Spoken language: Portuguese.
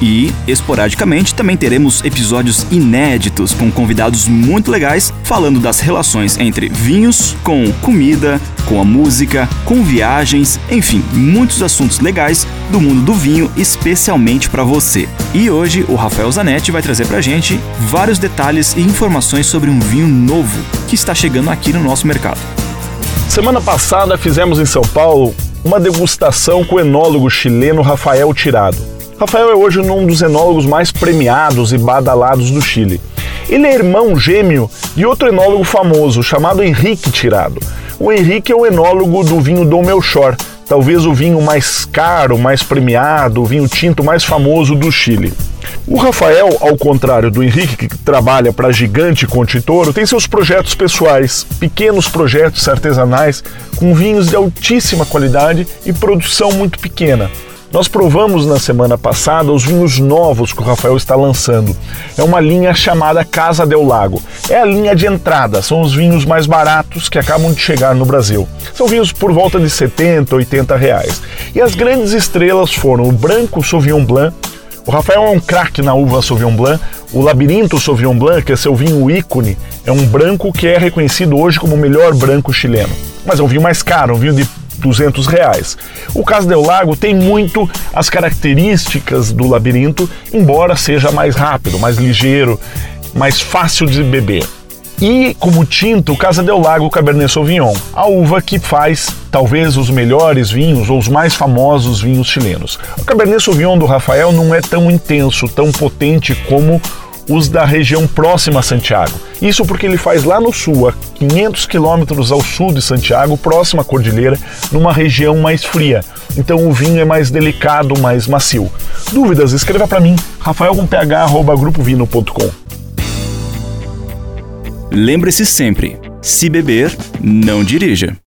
E, esporadicamente, também teremos episódios inéditos com convidados muito legais falando das relações entre vinhos com comida, com a música, com viagens, enfim, muitos assuntos legais do mundo do vinho, especialmente para você. E hoje o Rafael Zanetti vai trazer pra gente vários detalhes e informações sobre um vinho novo que está chegando aqui no nosso mercado. Semana passada fizemos em São Paulo uma degustação com o enólogo chileno Rafael Tirado. Rafael é hoje um dos enólogos mais premiados e badalados do Chile. Ele é irmão gêmeo de outro enólogo famoso chamado Henrique Tirado. O Henrique é o enólogo do vinho Dom Melchor, talvez o vinho mais caro, mais premiado, o vinho tinto mais famoso do Chile. O Rafael, ao contrário do Henrique, que trabalha para Gigante Conte Toro, tem seus projetos pessoais, pequenos projetos artesanais com vinhos de altíssima qualidade e produção muito pequena. Nós provamos na semana passada os vinhos novos que o Rafael está lançando. É uma linha chamada Casa del Lago. É a linha de entrada, são os vinhos mais baratos que acabam de chegar no Brasil. São vinhos por volta de 70, 80 reais. E as grandes estrelas foram o Branco Sauvignon Blanc, o Rafael é um craque na uva Sauvignon Blanc. O Labirinto Sauvignon Blanc, que é seu vinho ícone, é um branco que é reconhecido hoje como o melhor branco chileno. Mas é um vinho mais caro, um vinho de 200 reais. O Caso del Lago tem muito as características do labirinto, embora seja mais rápido, mais ligeiro, mais fácil de beber. E como tinto, Casa del Lago Cabernet Sauvignon, a uva que faz talvez os melhores vinhos ou os mais famosos vinhos chilenos. O Cabernet Sauvignon do Rafael não é tão intenso, tão potente como os da região próxima a Santiago. Isso porque ele faz lá no sul, a 500 quilômetros ao sul de Santiago, próxima à cordilheira, numa região mais fria. Então o vinho é mais delicado, mais macio. Dúvidas? Escreva para mim, rafael.ph@grupovino.com. Lembre-se sempre: se beber, não dirija.